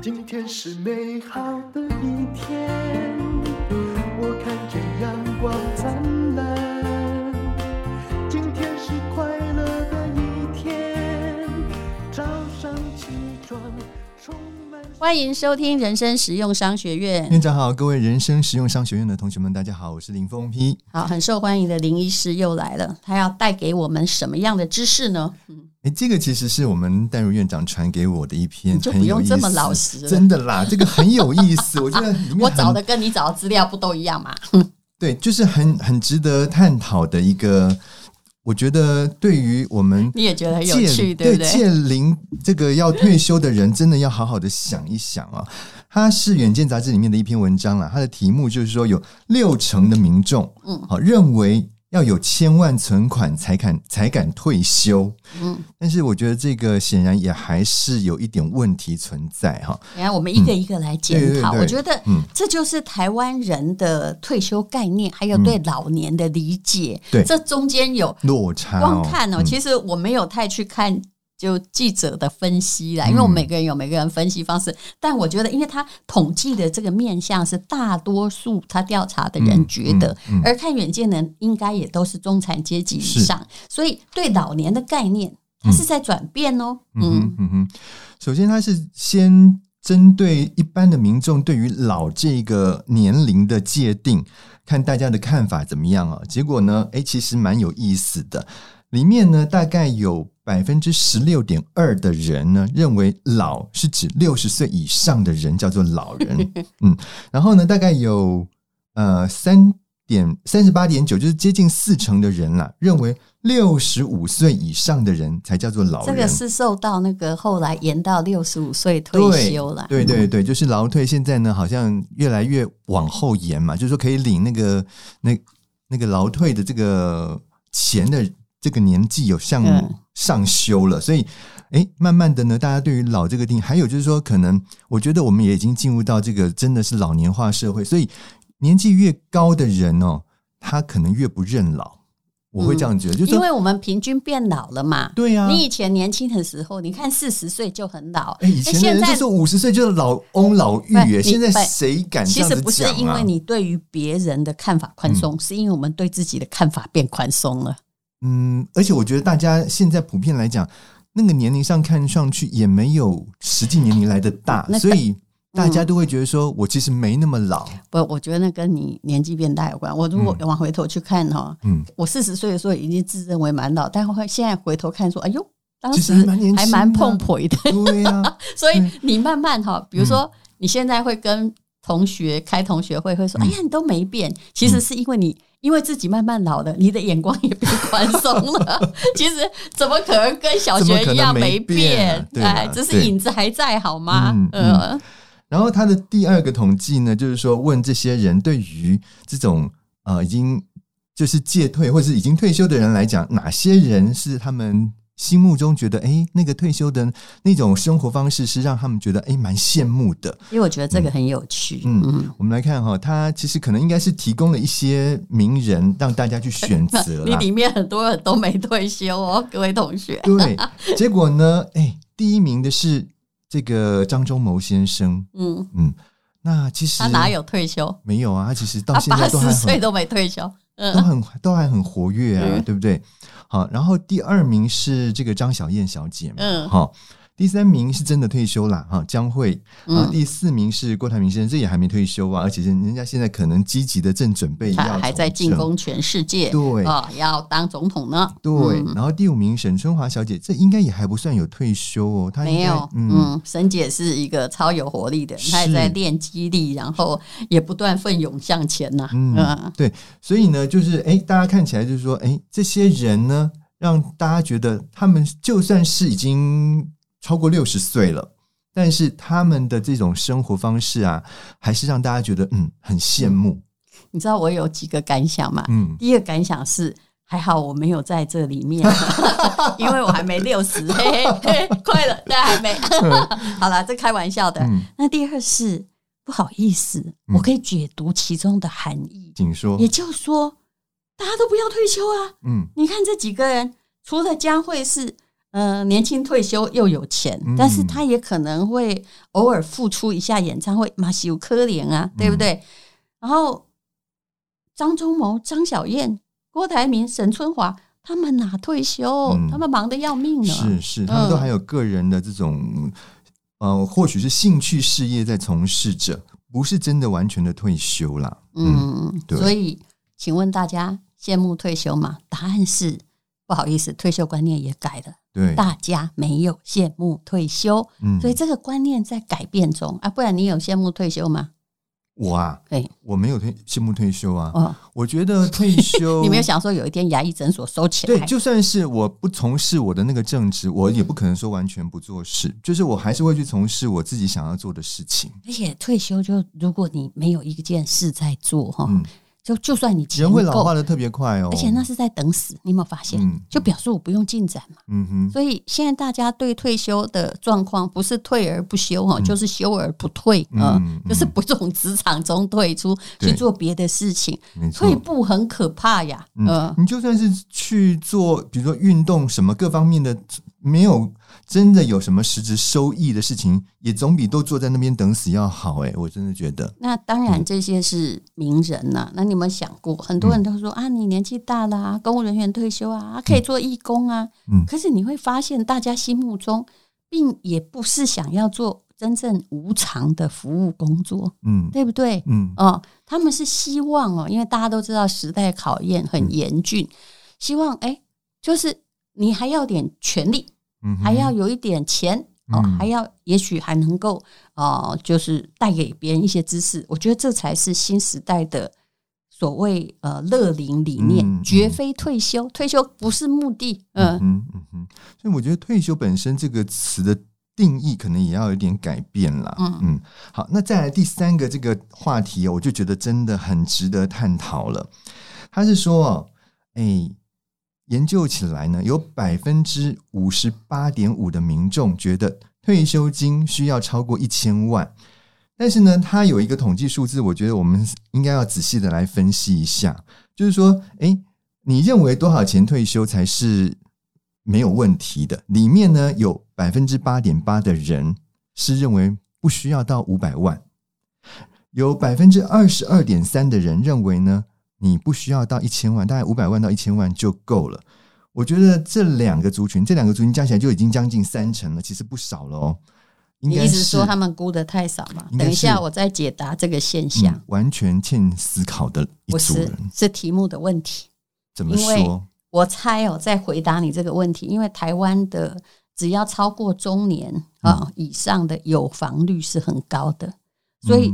今天是美好的一天，我看见阳光灿烂。今天是快乐的一天，早上起床充满。欢迎收听人生实用商学院。院长好，各位人生实用商学院的同学们，大家好，我是林峰批。好，很受欢迎的林医师又来了，他要带给我们什么样的知识呢？嗯哎，这个其实是我们淡如院长传给我的一篇，你就不用这么老实，真的啦，这个很有意思。我觉得 我找的跟你找的资料不都一样吗？对，就是很很值得探讨的一个。我觉得对于我们你也觉得很有趣，对不对？届龄这个要退休的人，真的要好好的想一想啊。它是《远见》杂志里面的一篇文章啦，它的题目就是说，有六成的民众，嗯，好认为。要有千万存款才敢才敢退休，嗯，但是我觉得这个显然也还是有一点问题存在哈。你看，我们一个一个来检讨。嗯、对对对，我觉得，嗯，这就是台湾人的退休概念，还有对老年的理解，对、嗯，这中间有落差。光看哦，其实我没有太去看。就记者的分析啦，因为我们每个人有每个人分析方式，嗯、但我觉得，因为他统计的这个面向是大多数他调查的人觉得，嗯嗯嗯、而看远见的人应该也都是中产阶级以上，所以对老年的概念，它是在转变哦。嗯嗯。嗯嗯，首先他是先针对一般的民众对于老这个年龄的界定，看大家的看法怎么样啊？结果呢，哎，其实蛮有意思的，里面呢大概有。百分之十六点二的人呢，认为老是指六十岁以上的人叫做老人，嗯，然后呢，大概有呃三点三十八点九，就是接近四成的人啦，认为六十五岁以上的人才叫做老人。这个是受到那个后来延到六十五岁退休了，对对对，就是劳退现在呢好像越来越往后延嘛，就是说可以领那个那那个劳退的这个钱的这个年纪有像。嗯上修了，所以，哎，慢慢的呢，大家对于老这个定义，还有就是说，可能我觉得我们也已经进入到这个真的是老年化社会，所以年纪越高的人哦，他可能越不认老，我会这样觉得，嗯、就是因为我们平均变老了嘛。对呀、啊，你以前年轻的时候，你看四十岁就很老，哎，以前的人就是五十岁就是老翁老妪，哎，现在谁敢其实不是因为你对于别人的看法宽松，嗯、是因为我们对自己的看法变宽松了。嗯，而且我觉得大家现在普遍来讲，那个年龄上看上去也没有实际年龄来的大，那个、所以大家都会觉得说，我其实没那么老。不，我觉得那跟你年纪变大有关。我如果往回头去看哈，嗯，我四十岁的时候已经自认为蛮老，但会现在回头看说，哎呦，当时还蛮碰婆的。对呀、啊，所以你慢慢哈，比如说你现在会跟同学开同学会，会说，哎呀，你都没变，其实是因为你。因为自己慢慢老了，你的眼光也变宽松了。其实怎么可能跟小学一样没变？对，只是影子还在，好吗？嗯。嗯，然后他的第二个统计呢，就是说问这些人对于这种呃已经就是戒退或是已经退休的人来讲，哪些人是他们。心目中觉得，哎，那个退休的那种生活方式是让他们觉得，哎，蛮羡慕的。因为我觉得这个很有趣。嗯，嗯，我们来看哈，他其实可能应该是提供了一些名人让大家去选择。你里面很多人都没退休哦，各位同学。对，结果呢，哎，第一名的是这个张忠谋先生。嗯嗯，那其实他哪有退休？没有啊，他其实到现在都还岁都没退休，嗯、都很都还很活跃啊，嗯、对不对？好，然后第二名是这个张小燕小姐嘛，嗯，好。第三名是真的退休了哈，江蕙。啊，第四名是郭台铭先生，这也还没退休啊，而且人家现在可能积极的正准备要还在进攻全世界，对啊，要当总统呢。对，然后第五名沈春华小姐，这应该也还不算有退休哦，她没有，嗯，沈姐是一个超有活力的，她也在练肌力，然后也不断奋勇向前呐。嗯，对，所以呢，就是哎，大家看起来就是说，哎，这些人呢，让大家觉得他们就算是已经。超过六十岁了，但是他们的这种生活方式啊，还是让大家觉得嗯很羡慕。嗯。你知道我有几个感想吗？嗯，第一个感想是还好我没有在这里面，因为我还没六十，嘿嘿，快了，但还没。好了，这开玩笑的。嗯，那第二是不好意思，嗯，我可以解读其中的含义。请说。也就是说，大家都不要退休啊。嗯，你看这几个人，除了江慧是。嗯、呃，年轻退休又有钱，嗯、但是他也可能会偶尔付出一下演唱会，马修科怜啊，对不对？嗯、然后张忠谋、张小燕、郭台铭、沈春华，他们哪退休？嗯、他们忙得要命呢。是是，他们都还有个人的这种，嗯、呃，或许是兴趣事业在从事着，不是真的完全的退休啦。嗯，嗯对。所以，请问大家羡慕退休吗？答案是。不好意思，退休观念也改了。对，大家没有羡慕退休，嗯，所以这个观念在改变中啊。不然你有羡慕退休吗？我啊，对，我没有退羡慕退休啊。哦，我觉得退休，你没有想说有一天牙医诊所收起来？对，就算是我不从事我的那个正职，我也不可能说完全不做事，就是我还是会去从事我自己想要做的事情。而且退休就如果你没有一件事在做，哈。嗯就就算你人会老化的特别快哦，而且那是在等死，你有没有发现？嗯、就表示我不用进展嘛。嗯哼。所以现在大家对退休的状况不是退而不休哈，嗯、就是休而不退啊，就是不从职场中退出去做别的事情。退步很可怕呀。嗯，嗯你就算是去做，比如说运动什么各方面的，没有。真的有什么实质收益的事情，也总比都坐在那边等死要好哎！我真的觉得。那当然，这些是名人呐、啊。嗯、那你有没有想过，很多人都说、嗯、啊，你年纪大了啊，公务人员退休啊，可以做义工啊。嗯。可是你会发现，大家心目中并也不是想要做真正无偿的服务工作，嗯，对不对？嗯。哦，他们是希望哦，因为大家都知道时代考验很严峻，嗯、希望哎，就是你还要点权利。还要有一点钱哦，还要也许还能够哦、呃，就是带给别人一些知识。我觉得这才是新时代的所谓呃乐龄理念，嗯嗯、绝非退休，退休不是目的。呃、嗯嗯嗯，所以我觉得退休本身这个词的定义可能也要有点改变了。嗯嗯，好，那再来第三个这个话题，我就觉得真的很值得探讨了。他是说，哎。研究起来呢，有百分之五十八点五的民众觉得退休金需要超过一千万，但是呢，它有一个统计数字，我觉得我们应该要仔细的来分析一下，就是说，诶，你认为多少钱退休才是没有问题的？里面呢，有百分之八点八的人是认为不需要到五百万，有百分之二十二点三的人认为呢。你不需要到一千万，大概五百万到一千万就够了。我觉得这两个族群，这两个族群加起来就已经将近三成了，其实不少了哦。你意思说他们估的太少嘛？等一下我再解答这个现象。嗯，完全欠思考的一组人，不是，是题目的问题。怎么说？我猜哦，在回答你这个问题，因为台湾的只要超过中年啊以上的有房率是很高的，所以。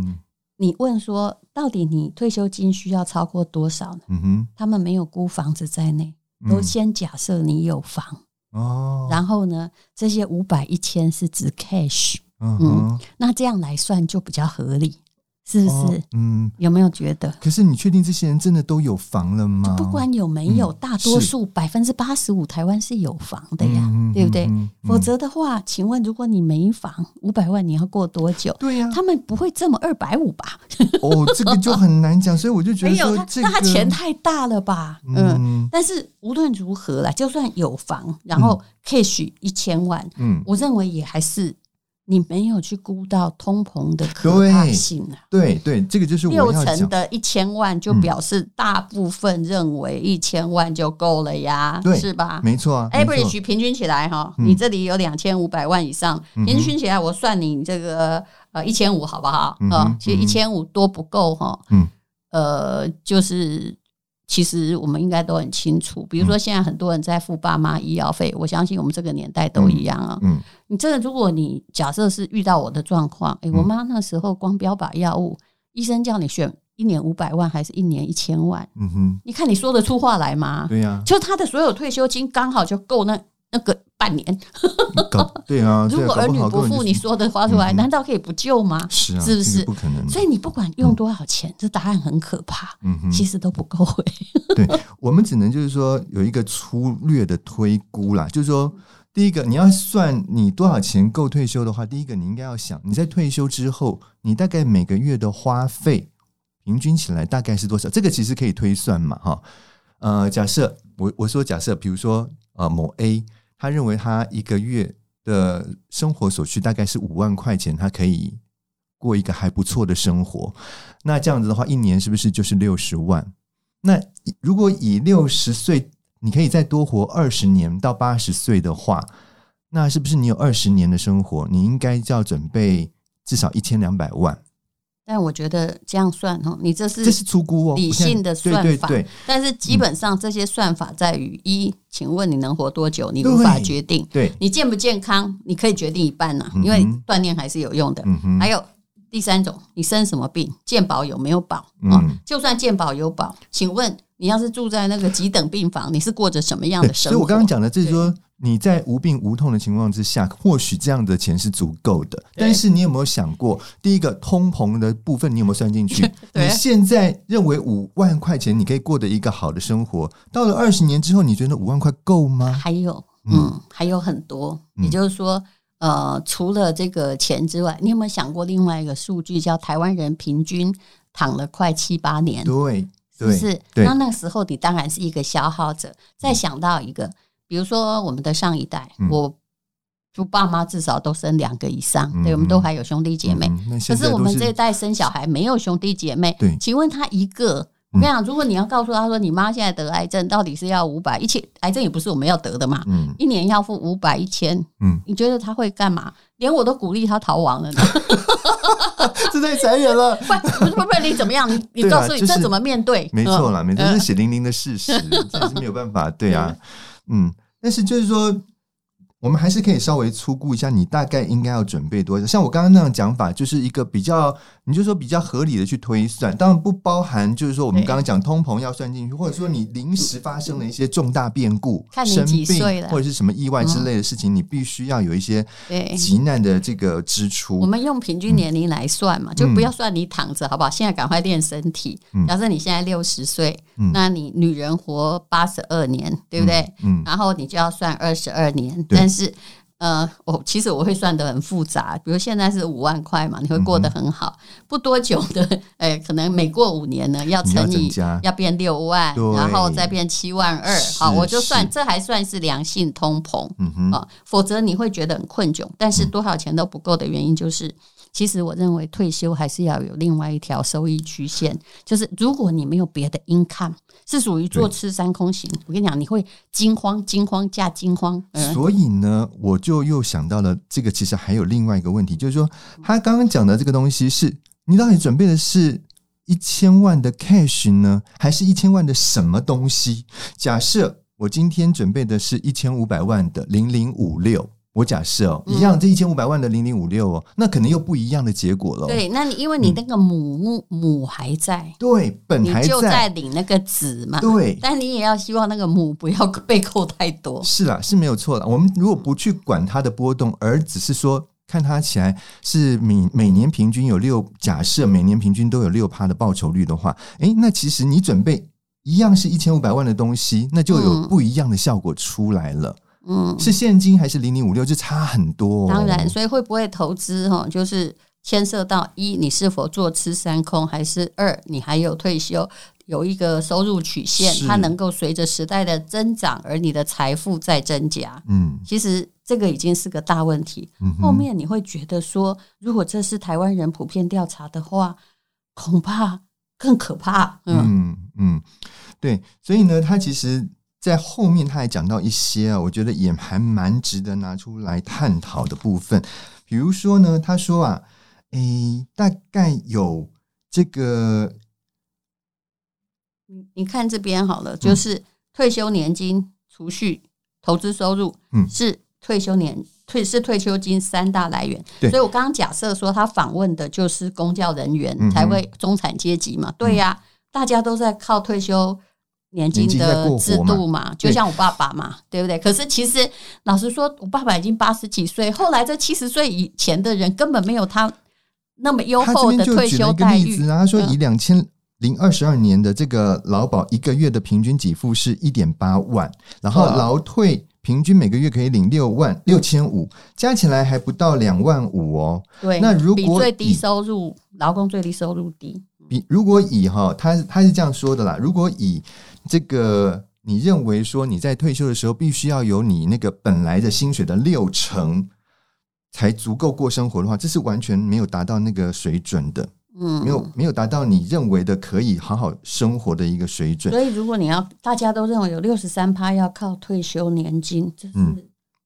你问说，到底你退休金需要超过多少呢？嗯哼，他们没有估房子在内，都先假设你有房哦。然后呢，这些五百一千是指 cash，嗯，那这样来算就比较合理。是不是？嗯，有没有觉得？可是你确定这些人真的都有房了吗？不管有没有，大多数百分之八十五台湾是有房的呀，对不对？否则的话，请问如果你没房，五百万你要过多久？对呀，他们不会这么二百五吧？哦，这个就很难讲，所以我就觉得说，那他钱太大了吧？嗯，但是无论如何啦，就算有房，然后 cash 一千万，嗯，我认为也还是。你没有去估到通膨的可怕性啊！对对，这个就是我。六成的一千万就表示大部分认为一千万就够了呀，对，是吧？没错啊，average 平均起来哈，你这里有两千五百万以上，平均起来我算你这个呃一千五好不好？啊，其实一千五多不够哈，嗯，呃，就是。其实我们应该都很清楚，比如说现在很多人在付爸妈医药费，我相信我们这个年代都一样啊。嗯，你这个如果你假设是遇到我的状况，哎，我妈那时候光标靶药物，医生叫你选一年五百万还是一年一千万？嗯哼，你看你说得出话来吗？对呀，就他的所有退休金刚好就够那。那个半年，对啊，如果儿女不付，你说的话出来，难道可以不救吗？是啊，是不是？不可能。所以你不管用多少钱，这答案很可怕。嗯哼，其实都不够。对，我们只能就是说有一个粗略的推估啦，就是说，第一个你要算你多少钱够退休的话，第一个你应该要想你在退休之后，你大概每个月的花费平均起来大概是多少？这个其实可以推算嘛，哈。呃，假设我我说假设，比如说呃某 A。他认为他一个月的生活所需大概是五万块钱，他可以过一个还不错的生活。那这样子的话，一年是不是就是六十万？那如果以六十岁，你可以再多活二十年到八十岁的话，那是不是你有二十年的生活？你应该就要准备至少一千两百万。但我觉得这样算哦，你这是这是出估哦，理性的算法。对对对，但是基本上这些算法在于一，请问你能活多久？你无法决定。对，你健不健康？你可以决定一半呢，因为锻炼还是有用的。还有第三种，你生什么病？健保有没有保？啊，就算健保有保，请问你要是住在那个几等病房，你是过着什么样的生活？所以我刚刚讲的就是说。你在无病无痛的情况之下，或许这样的钱是足够的。但是你有没有想过，第一个通膨的部分，你有没有算进去？你现在认为五万块钱你可以过得一个好的生活，到了二十年之后，你觉得五万块够吗？还有，嗯，还有很多。也就是说，呃，除了这个钱之外，你有没有想过另外一个数据，叫台湾人平均躺了快七八年？对，是不是？那那个时候你当然是一个消耗者。再想到一个。比如说，我们的上一代，嗯、我就爸妈至少都生两个以上，嗯、对，我们都还有兄弟姐妹。嗯、是可是我们这一代生小孩没有兄弟姐妹，对，请问他一个，我跟你讲，如果你要告诉他说，你妈现在得癌症，到底是要五百一千，癌症也不是我们要得的嘛，嗯，一年要付五百一千，嗯，你觉得他会干嘛？连我都鼓励他逃亡了呢，这太残忍了。不不不，你怎么样？你你告诉你这怎么面对？没错啦，没错，这是血淋淋的事实，这是没有办法，对啊，嗯。但是就是说，我们还是可以稍微粗估一下，你大概应该要准备多少。像我刚刚那样讲法，就是一个比较，你就说比较合理的去推算，当然不包含就是说我们刚刚讲通膨要算进去，或者说你临时发生了一些重大变故，生病或者是什么意外之类的事情，你必须要有一些急难的这个支出。我们用平均年龄来算嘛，就不要算你躺着，好不好？现在赶快练身体。假设你现在六十岁，那你女人活八十二年，对不对？嗯，然后你就要算二十二年，但是。呃，我其实我会算得很复杂，比如现在是五万块嘛，你会过得很好，嗯、不多久的，哎、欸，可能每过五年呢，要乘以要，要变六万，然后再变七万二，好，我就算这还算是良性通膨，嗯哼，啊，否则你会觉得很困窘，但是多少钱都不够的原因就是。嗯其实我认为退休还是要有另外一条收益曲线，就是如果你没有别的 income，是属于坐吃山空型。我跟你讲，你会惊慌、惊慌加惊慌。所以呢，我就又想到了这个，其实还有另外一个问题，就是说他刚刚讲的这个东西是，你到底准备的是一千万的 cash 呢，还是一千万的什么东西？假设我今天准备的是一千五百万的零零五六。我假设哦，一样这一千五百万的零零五六哦，那可能又不一样的结果了。对，那你因为你那个母、嗯、母还在，对，本还在，就在领那个子嘛。对，但你也要希望那个母不要被扣太多。是啦，是没有错的。我们如果不去管它的波动，而只是说看它起来是每每年平均有六，假设每年平均都有六趴的报酬率的话，诶，那其实你准备一样是一千五百万的东西，那就有不一样的效果出来了。嗯嗯，是现金还是零零五六，就差很多哦。当然，所以会不会投资哈，就是牵涉到一，你是否坐吃山空，还是二，你还有退休，有一个收入曲线，它能够随着时代的增长，而你的财富在增加。嗯，其实这个已经是个大问题。嗯，后面你会觉得说，如果这是台湾人普遍调查的话，恐怕更可怕。嗯嗯，嗯，对，所以呢，他其实。在后面他还讲到一些啊，我觉得也还蛮值得拿出来探讨的部分。比如说呢，他说啊，诶，大概有这个，你你看这边好了，就是退休年金、储蓄、投资收入，嗯，是退休年退是退休金三大来源。对，所以我刚刚假设说他访问的就是公教人员，才会中产阶级嘛，对呀，大家都在靠退休。年金的制度嘛，嘛就像我爸爸嘛，对，对不对？可是其实老实说，我爸爸已经八十几岁，后来这七十岁以前的人根本没有他那么优厚的退休待遇。他，他说，以两千零二十二年的这个劳保一个月的平均给付是一点八万，然后劳退平均每个月可以领六万六千五，加起来还不到两万五哦。对，那如果比最低收入劳工最低收入低，比如果以哈，他他是这样说的啦，如果以这个你认为说你在退休的时候必须要有你那个本来的薪水的六成才足够过生活的话，这是完全没有达到那个水准的。嗯，没有没有达到你认为的可以好好生活的一个水准。所以，如果你要大家都认为有六十三趴要靠退休年金，这是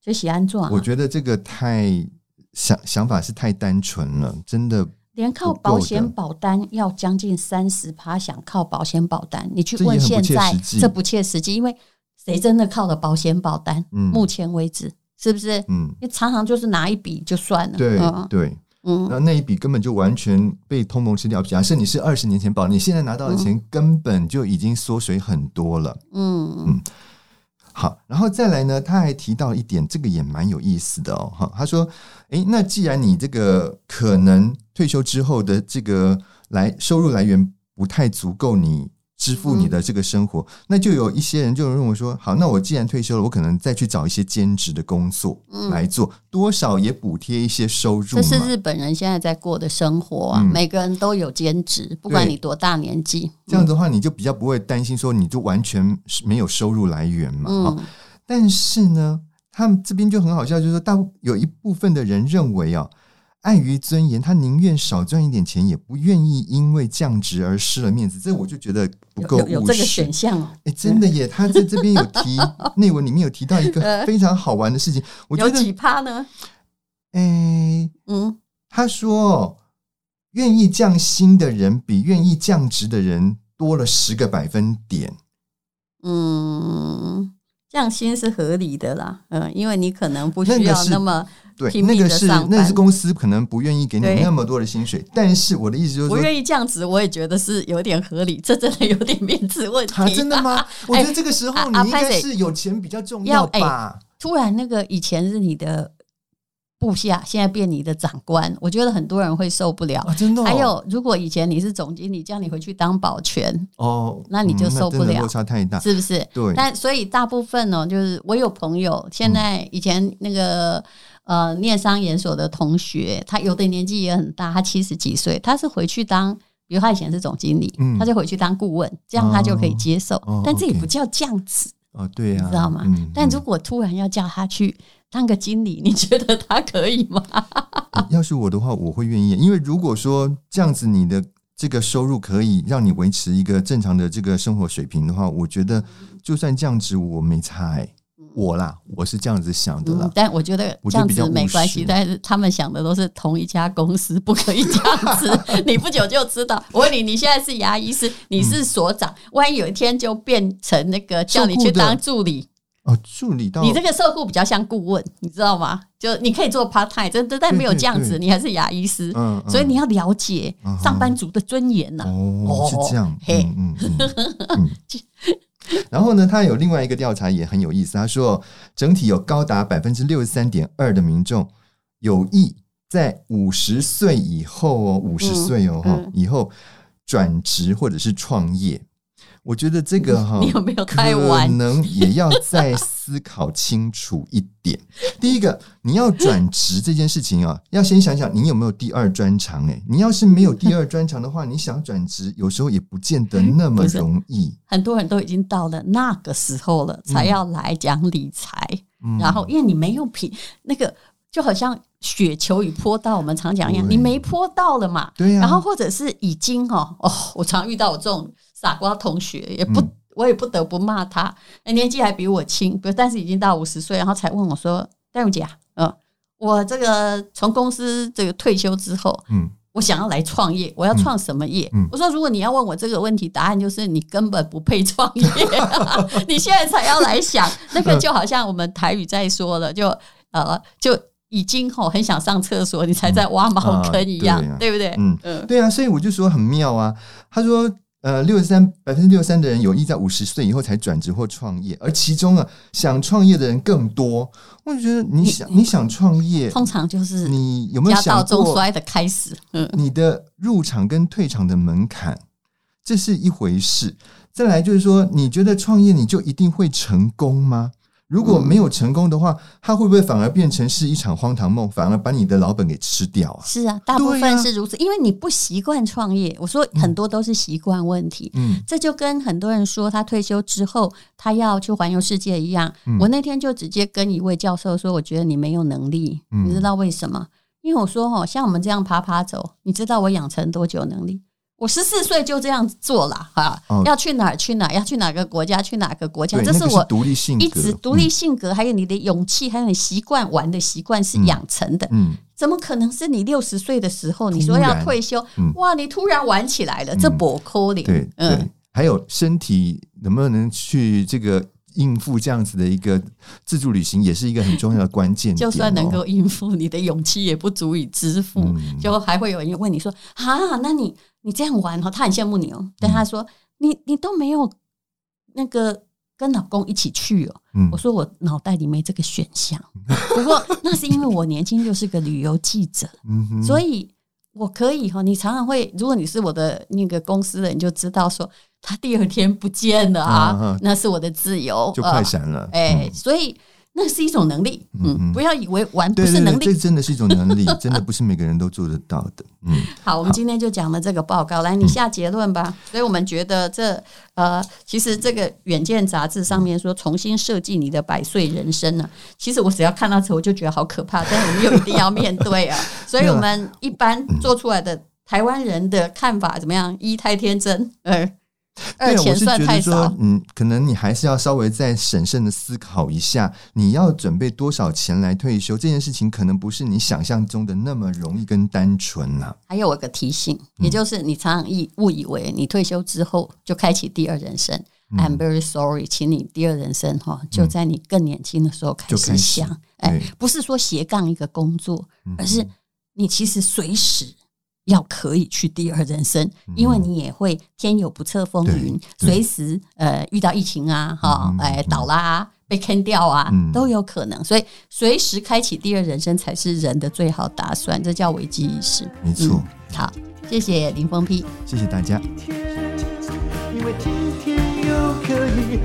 这喜安状。我觉得这个太想想法是太单纯了，真的。连靠保险保单要将近三十趴，想靠保险保单，你去问现在这不切实际，因为谁真的靠了保险保单？嗯，目前为止是不是？嗯，你常常就是拿一笔就算了。对对，嗯，那那一笔根本就完全被通膨吃掉。假设你是二十年前保，你现在拿到的钱根本就已经缩水很多了。嗯嗯。好，然后再来呢，他还提到一点，这个也蛮有意思的哦。哈，他说：“诶，那既然你这个可能退休之后的这个来收入来源不太足够，你。”支付你的这个生活，嗯、那就有一些人就认为说，好，那我既然退休了，我可能再去找一些兼职的工作来做，嗯、多少也补贴一些收入。这是日本人现在在过的生活啊，嗯、每个人都有兼职，不管你多大年纪。这样的话，你就比较不会担心说，你就完全没有收入来源嘛。嗯、但是呢，他们这边就很好笑，就是说，大有一部分的人认为啊。碍于尊严，他宁愿少赚一点钱，也不愿意因为降职而失了面子。这我就觉得不够务实。有，有这个选项哦，哎，真的耶！他在这边有提 内文里面有提到一个非常好玩的事情，我觉得有几趴呢？哎，嗯，他说愿意降薪的人比愿意降职的人多了十个百分点。嗯，降薪是合理的啦，嗯，因为你可能不需要那么。对，那个是那是公司可能不愿意给你那么多的薪水，但是我的意思就是说，不愿意降职，我也觉得是有点合理，这真的有点面子问题。啊，真的吗？我觉得这个时候你应该是有钱比较重要吧。突然那个以前是你的部下，现在变你的长官，我觉得很多人会受不了。真的。还有，如果以前你是总经理，叫你回去当保全，哦，那你就受不了，落差太大，是不是？对。但所以大部分呢，就是我有朋友，现在以前那个。呃，念商研所的同学，他有的年纪也很大，他七十几岁，他是回去当，比如他以前是总经理，嗯、他就回去当顾问，这样他就可以接受。哦、但这也不叫降职哦，对呀、啊，你知道吗？嗯、但如果突然要叫他去当个经理，你觉得他可以吗？要是我的话，我会愿意，因为如果说这样子，你的这个收入可以让你维持一个正常的这个生活水平的话，我觉得就算降职，我没差、欸。我啦，我是这样子想的啦。嗯、但我觉得这样子没关系，但是他们想的都是同一家公司，不可以这样子。你不久就知道。我问你，你现在是牙医师，你是所长，嗯、万一有一天就变成那个叫你去当助理哦，助理到你这个受雇比较像顾问，你知道吗？就你可以做 part time，真的，但没有这样子，你还是牙医师，所以你要了解上班族的尊严呐、啊。哦，是这样，嘿，嗯嗯。嗯 然后呢，他有另外一个调查也很有意思。他说，整体有高达百分之六十三点二的民众有意在五十岁以后哦，五十岁哦哈、嗯、以后转职或者是创业。我觉得这个哈，你有没有太晚？可能也要再思考清楚一点。第一个，你要转职这件事情啊，要先想想你有没有第二专长。哎，你要是没有第二专长的话，你想转职，有时候也不见得那么 容易。很多人都已经到了那个时候了，才要来讲理财。嗯、然后，因为你没有品，那个就好像雪球与坡道，我们常讲一样，你没坡道了嘛。对呀、啊。然后，或者是已经哦哦，我常遇到我这种。傻瓜同学也不，嗯、我也不得不骂他。年纪还比我轻，不，但是已经到五十岁，然后才问我说：“戴茹姐啊，嗯，我这个从公司这个退休之后，嗯，我想要来创业，我要创什么业？”嗯嗯、我说：“如果你要问我这个问题，答案就是你根本不配创业，你现在才要来想，那个就好像我们台语在说了，就呃，就已经吼很想上厕所，你才在挖茅坑一样，嗯啊、对不对？嗯嗯，对啊，所以我就说很妙啊。他说。呃，六十三百分之六十三的人有意在五十岁以后才转职或创业，而其中啊，想创业的人更多。我就觉得你想你，你想创业，通常就是你有没有想过家道中衰的开始？嗯，你的入场跟退场的门槛，这是一回事。再来就是说，你觉得创业你就一定会成功吗？如果没有成功的话，它会不会反而变成是一场荒唐梦，反而把你的老本给吃掉啊？是啊，大部分是如此，因为你不习惯创业。我说很多都是习惯问题。嗯，这就跟很多人说他退休之后他要去环游世界一样。我那天就直接跟一位教授说，我觉得你没有能力。你知道为什么？因为我说哈，像我们这样爬爬走，你知道我养成多久能力？我十四岁就这样做了哈，要去哪儿去哪儿，要去哪个国家去哪个国家，这是我独立性格，一直独立性格，还有你的勇气，还有你习惯玩的习惯是养成的。嗯，怎么可能是你六十岁的时候你说要退休？哇，你突然玩起来了，这不可能。对，嗯，还有身体能不能去这个。应付这样子的一个自助旅行，也是一个很重要的关键。就算能够应付，你的勇气也不足以支付。嗯、就还会有人问你说：“啊，那你你这样玩哈，他很羡慕你哦。”但他说：“你你都没有那个跟老公一起去哦。嗯”我说：“我脑袋里没这个选项。”不过 那是因为我年轻就是个旅游记者，嗯、所以我可以哈。你常常会，如果你是我的那个公司的人，就知道说。他第二天不见了啊，啊那是我的自由，就快闪了。哎、呃，嗯、所以那是一种能力，嗯，嗯不要以为玩不是能力，对对对，这真的是一种能力，真的不是每个人都做得到的。嗯，好，我们今天就讲了这个报告，来你下结论吧。嗯、所以我们觉得这呃，其实这个《远见》杂志上面说重新设计你的百岁人生呢、啊，其实我只要看到这我就觉得好可怕，但是我们又一定要面对啊。所以我们一般做出来的台湾人的看法怎么样？一太天真，呃。对，我是觉得说，嗯，可能你还是要稍微再审慎的思考一下，你要准备多少钱来退休这件事情，可能不是你想象中的那么容易跟单纯呐、啊。还有我个提醒，也就是你常常以误以为你退休之后就开启第二人生。嗯、I'm very sorry，请你第二人生哈就在你更年轻的时候开始想，哎，不是说斜杠一个工作，而是你其实随时。要可以去第二人生，因为你也会天有不测风云，随时呃遇到疫情啊，哈，哎倒啦、啊，被坑掉啊，都有可能，所以随时开启第二人生才是人的最好打算，这叫危机意识。没错、嗯，好，谢谢林峰批，谢谢大家。因为今天又可以